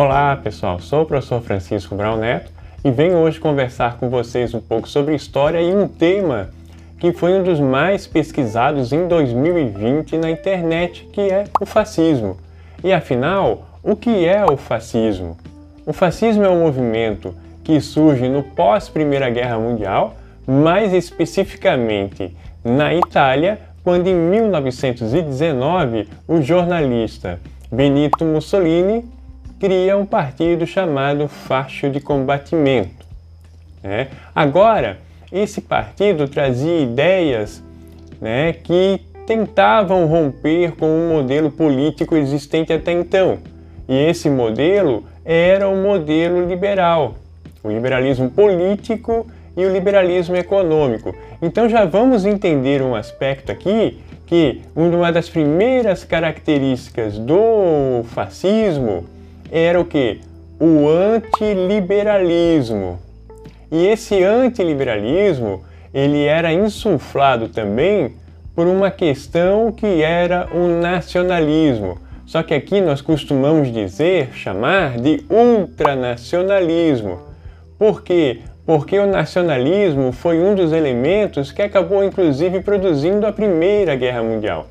Olá pessoal, sou o professor Francisco Brown Neto e venho hoje conversar com vocês um pouco sobre história e um tema que foi um dos mais pesquisados em 2020 na internet, que é o fascismo. E afinal, o que é o fascismo? O fascismo é um movimento que surge no pós-Primeira Guerra Mundial, mais especificamente na Itália, quando em 1919 o jornalista Benito Mussolini cria um partido chamado Facho de Combatimento. Né? Agora, esse partido trazia ideias né, que tentavam romper com o modelo político existente até então. E esse modelo era o modelo liberal, o liberalismo político e o liberalismo econômico. Então já vamos entender um aspecto aqui que uma das primeiras características do fascismo era o que? O antiliberalismo. E esse antiliberalismo, ele era insuflado também por uma questão que era o nacionalismo. Só que aqui nós costumamos dizer, chamar de ultranacionalismo. Por quê? Porque o nacionalismo foi um dos elementos que acabou inclusive produzindo a Primeira Guerra Mundial.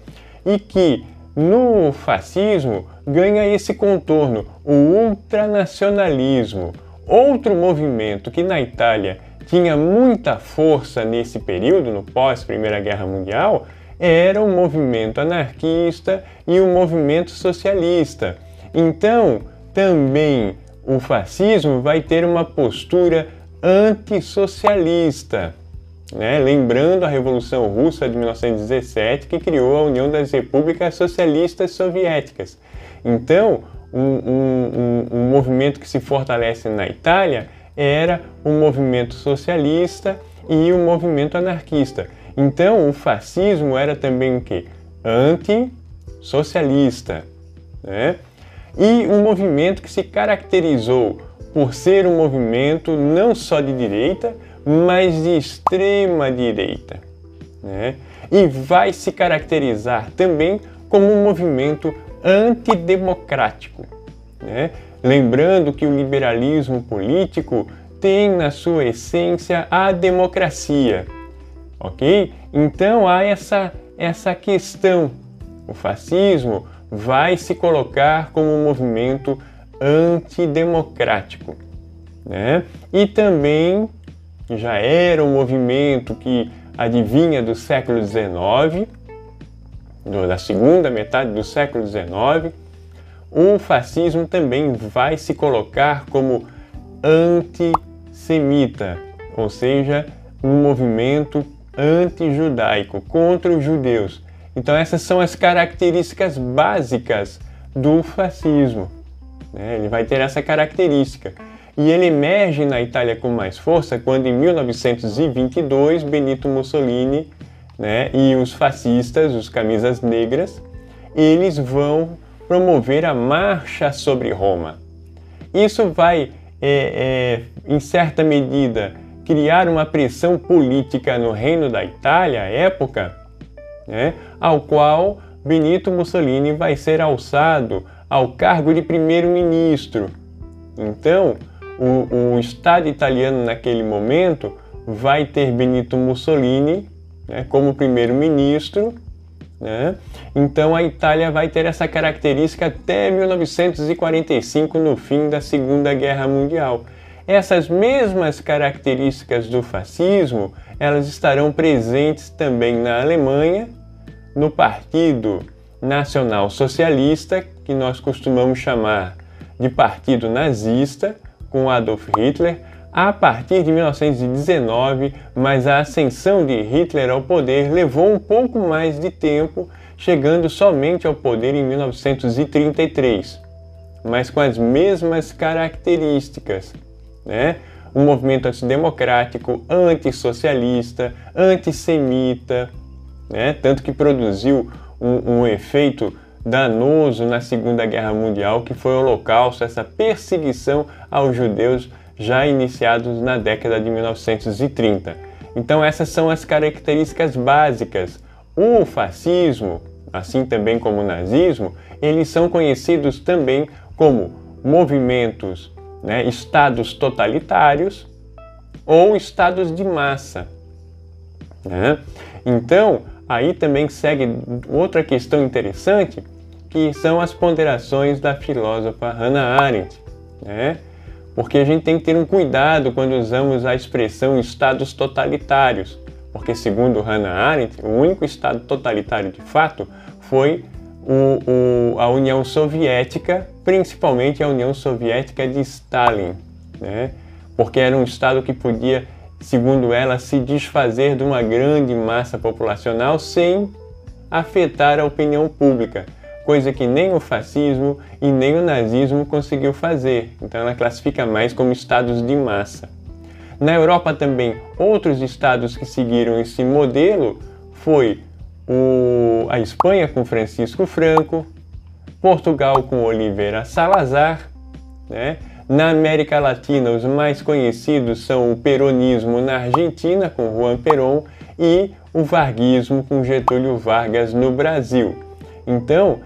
E que no fascismo ganha esse contorno, o ultranacionalismo. Outro movimento que na Itália tinha muita força nesse período, no pós-Primeira Guerra Mundial, era o movimento anarquista e o movimento socialista. Então, também o fascismo vai ter uma postura antissocialista. Né? Lembrando a Revolução Russa de 1917, que criou a União das Repúblicas Socialistas Soviéticas. Então, um, um, um, um movimento que se fortalece na Itália era o movimento socialista e o movimento anarquista. Então, o fascismo era também o que? Anti-socialista. Né? E um movimento que se caracterizou por ser um movimento não só de direita, mas de extrema direita. Né? E vai se caracterizar também como um movimento antidemocrático. Né? Lembrando que o liberalismo político tem na sua essência a democracia, ok? Então há essa, essa questão. O fascismo vai se colocar como um movimento antidemocrático, né? E também já era um movimento que adivinha do século XIX, da segunda metade do século XIX, o fascismo também vai se colocar como antissemita, ou seja, um movimento anti-judaico, contra os judeus. Então, essas são as características básicas do fascismo. Né? Ele vai ter essa característica. E ele emerge na Itália com mais força quando, em 1922, Benito Mussolini né, e os fascistas, os camisas negras, eles vão promover a marcha sobre Roma. Isso vai, é, é, em certa medida, criar uma pressão política no Reino da Itália, época, né, ao qual Benito Mussolini vai ser alçado ao cargo de primeiro-ministro. Então, o, o Estado italiano naquele momento vai ter Benito Mussolini né, como primeiro-ministro. Né? Então a Itália vai ter essa característica até 1945, no fim da Segunda Guerra Mundial. Essas mesmas características do fascismo, elas estarão presentes também na Alemanha, no Partido Nacional Socialista, que nós costumamos chamar de Partido Nazista, com Adolf Hitler, a partir de 1919, mas a ascensão de Hitler ao poder levou um pouco mais de tempo, chegando somente ao poder em 1933, mas com as mesmas características, né? Um movimento antidemocrático, antissocialista, antissemita, né? tanto que produziu um, um efeito danoso na Segunda Guerra Mundial, que foi o Holocausto, essa perseguição aos judeus já iniciados na década de 1930. Então, essas são as características básicas. O fascismo, assim também como o nazismo, eles são conhecidos também como movimentos, né, estados totalitários ou estados de massa. Né? Então, aí também segue outra questão interessante, que são as ponderações da filósofa Hannah Arendt. Né? Porque a gente tem que ter um cuidado quando usamos a expressão estados totalitários, porque, segundo Hannah Arendt, o único estado totalitário de fato foi o, o, a União Soviética, principalmente a União Soviética de Stalin, né? porque era um estado que podia, segundo ela, se desfazer de uma grande massa populacional sem afetar a opinião pública, coisa que nem o fascismo e nem o nazismo conseguiu fazer. Então ela classifica mais como estados de massa. Na Europa também, outros estados que seguiram esse modelo foi o, a Espanha com Francisco Franco, Portugal com Oliveira Salazar, né? Na América Latina, os mais conhecidos são o peronismo na Argentina, com Juan Perón, e o varguismo com Getúlio Vargas no Brasil. Então,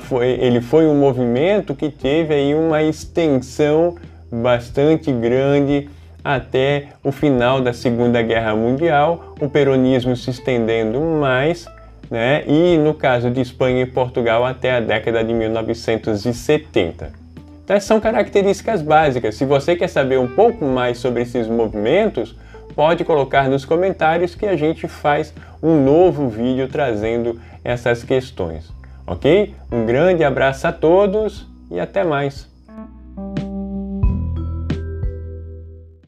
foi, ele foi um movimento que teve aí uma extensão bastante grande até o final da Segunda Guerra Mundial, o peronismo se estendendo mais, né? e no caso de Espanha e Portugal até a década de 1970. Então, são características básicas. Se você quer saber um pouco mais sobre esses movimentos, pode colocar nos comentários que a gente faz um novo vídeo trazendo essas questões. Ok? Um grande abraço a todos e até mais!